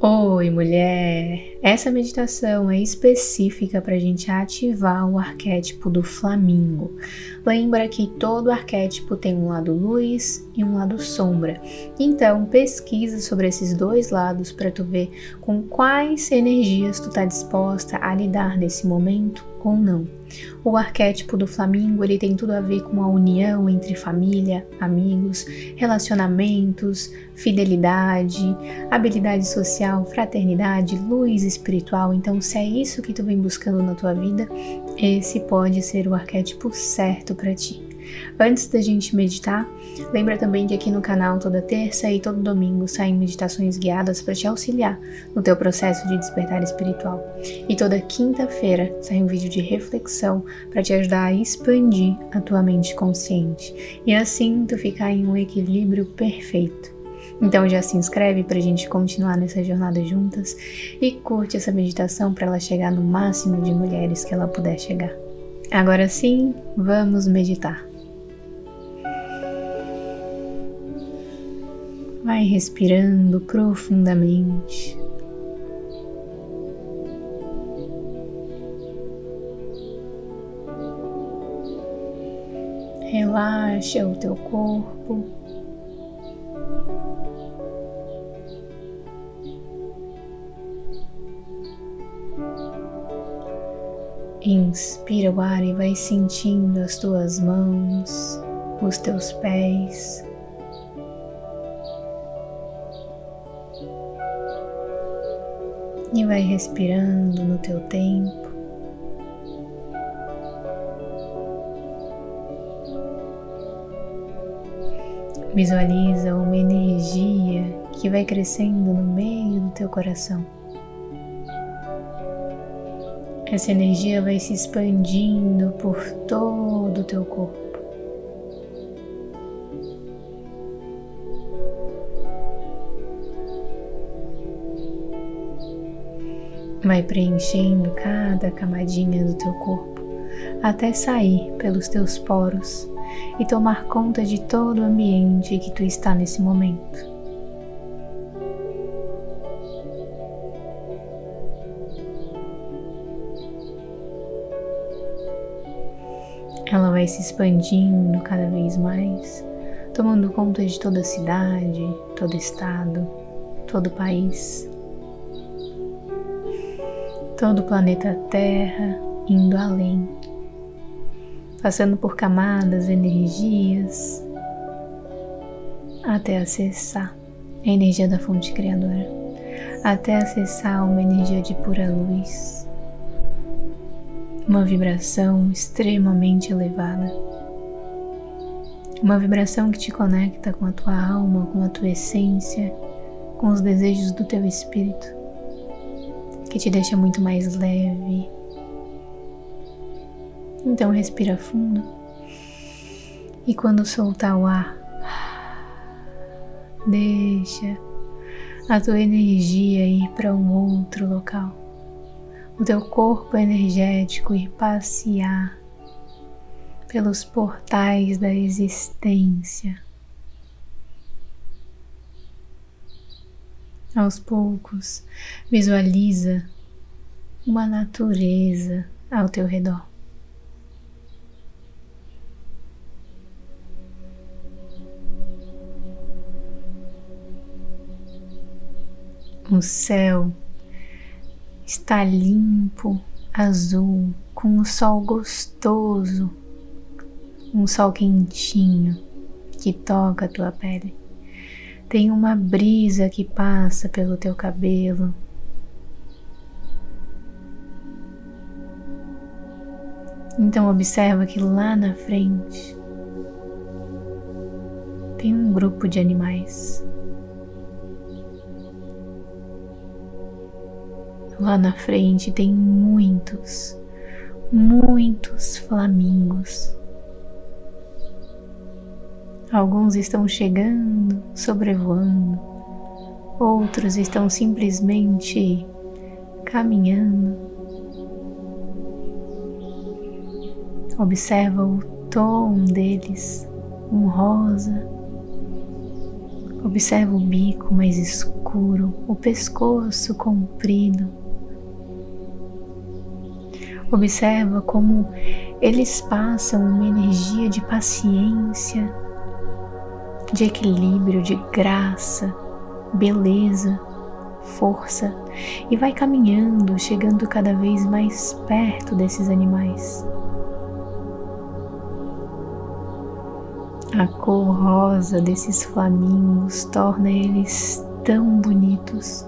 Oi, mulher! Essa meditação é específica para a gente ativar o arquétipo do flamingo. Lembra que todo arquétipo tem um lado luz e um lado sombra. Então, pesquisa sobre esses dois lados para tu ver com quais energias tu tá disposta a lidar nesse momento ou não. O arquétipo do flamingo ele tem tudo a ver com a união entre família, amigos, relacionamentos, fidelidade, habilidade social, fraternidade, luz espiritual. Então, se é isso que tu vem buscando na tua vida, esse pode ser o arquétipo certo para ti. Antes da gente meditar, lembra também que aqui no canal toda terça e todo domingo saem meditações guiadas para te auxiliar no teu processo de despertar espiritual. E toda quinta-feira sai um vídeo de reflexão para te ajudar a expandir a tua mente consciente e assim tu ficar em um equilíbrio perfeito. Então já se inscreve para a gente continuar nessa jornada juntas e curte essa meditação para ela chegar no máximo de mulheres que ela puder chegar. Agora sim, vamos meditar. Vai respirando profundamente. Relaxa o teu corpo. Inspira o ar e vai sentindo as tuas mãos, os teus pés. e vai respirando no teu tempo. Visualiza uma energia que vai crescendo no meio do teu coração. Essa energia vai se expandindo por todo o teu corpo. Vai preenchendo cada camadinha do teu corpo até sair pelos teus poros e tomar conta de todo o ambiente que tu está nesse momento. Ela vai se expandindo cada vez mais, tomando conta de toda a cidade, todo estado, todo país todo o planeta Terra indo além, passando por camadas, energias, até acessar a energia da fonte criadora, até acessar uma energia de pura luz, uma vibração extremamente elevada. Uma vibração que te conecta com a tua alma, com a tua essência, com os desejos do teu espírito que te deixa muito mais leve. Então respira fundo. E quando soltar o ar, deixa a tua energia ir para um outro local. O teu corpo energético ir passear pelos portais da existência. Aos poucos, visualiza uma natureza ao teu redor. O céu está limpo, azul, com um sol gostoso, um sol quentinho que toca a tua pele. Tem uma brisa que passa pelo teu cabelo. Então observa que lá na frente tem um grupo de animais. Lá na frente tem muitos, muitos flamingos. Alguns estão chegando, sobrevoando, outros estão simplesmente caminhando. Observa o tom deles, um rosa, Observa o bico mais escuro, o pescoço comprido. Observa como eles passam uma energia de paciência, de equilíbrio, de graça, beleza, força e vai caminhando, chegando cada vez mais perto desses animais. A cor rosa desses flamingos torna eles tão bonitos,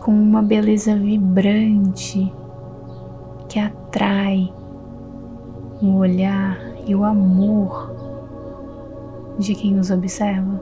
com uma beleza vibrante atrai o olhar e o amor de quem os observa.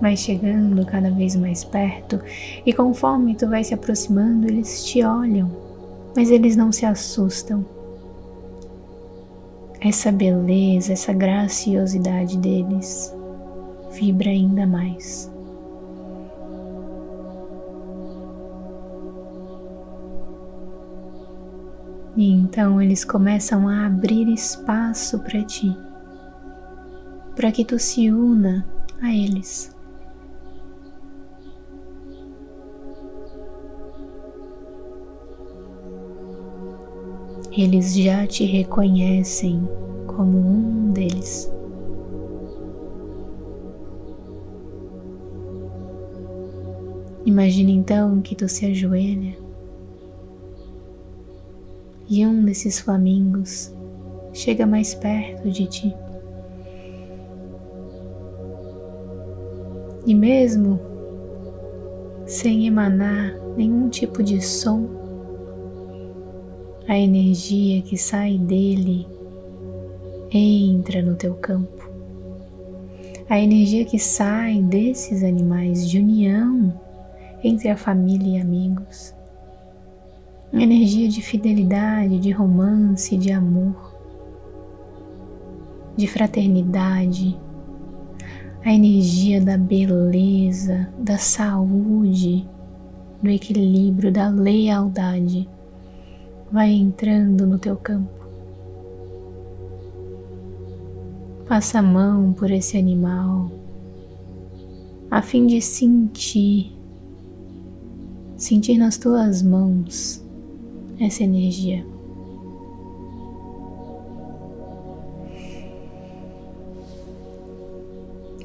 Vai chegando cada vez mais perto e conforme tu vai se aproximando, eles te olham mas eles não se assustam. Essa beleza, essa graciosidade deles vibra ainda mais. E então eles começam a abrir espaço para ti, para que tu se una a eles. eles já te reconhecem como um deles. Imagina então que tu se ajoelha e um desses flamingos chega mais perto de ti. E mesmo sem emanar nenhum tipo de som, a energia que sai dele entra no teu campo. A energia que sai desses animais de união entre a família e amigos. Energia de fidelidade, de romance, de amor, de fraternidade. A energia da beleza, da saúde, do equilíbrio, da lealdade vai entrando no teu campo. Passa a mão por esse animal a fim de sentir, sentir nas tuas mãos essa energia.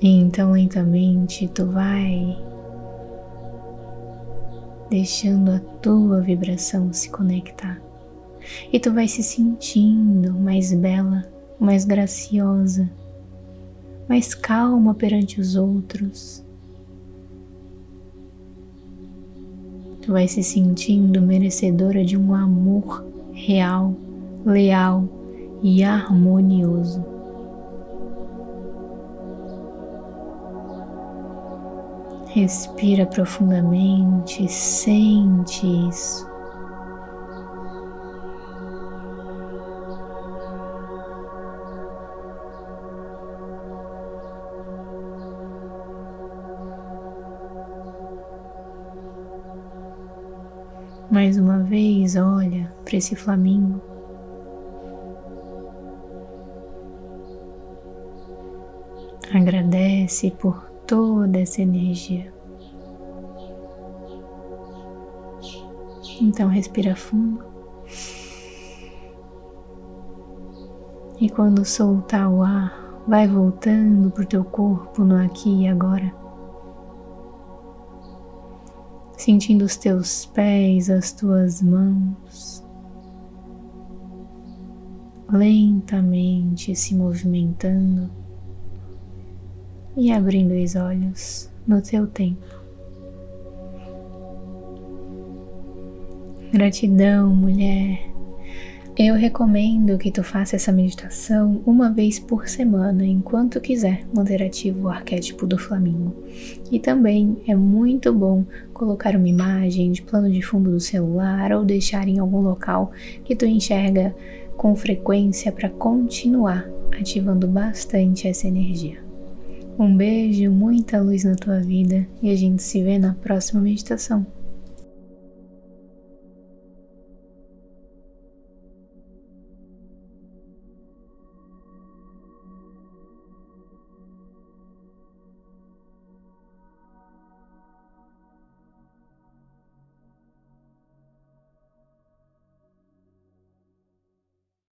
E então lentamente tu vai deixando a tua vibração se conectar e tu vai se sentindo mais bela, mais graciosa, mais calma perante os outros. Tu vai se sentindo merecedora de um amor real, leal e harmonioso. Respira profundamente, sente isso. Mais uma vez, olha para esse flamingo. Agradece por toda essa energia. Então, respira fundo. E quando soltar o ar, vai voltando para o teu corpo no aqui e agora. Sentindo os teus pés, as tuas mãos, lentamente se movimentando e abrindo os olhos no teu tempo. Gratidão, mulher eu recomendo que tu faça essa meditação uma vez por semana, enquanto quiser manter ativo o arquétipo do flamingo. E também é muito bom colocar uma imagem de plano de fundo do celular ou deixar em algum local que tu enxerga com frequência para continuar ativando bastante essa energia. Um beijo, muita luz na tua vida e a gente se vê na próxima meditação.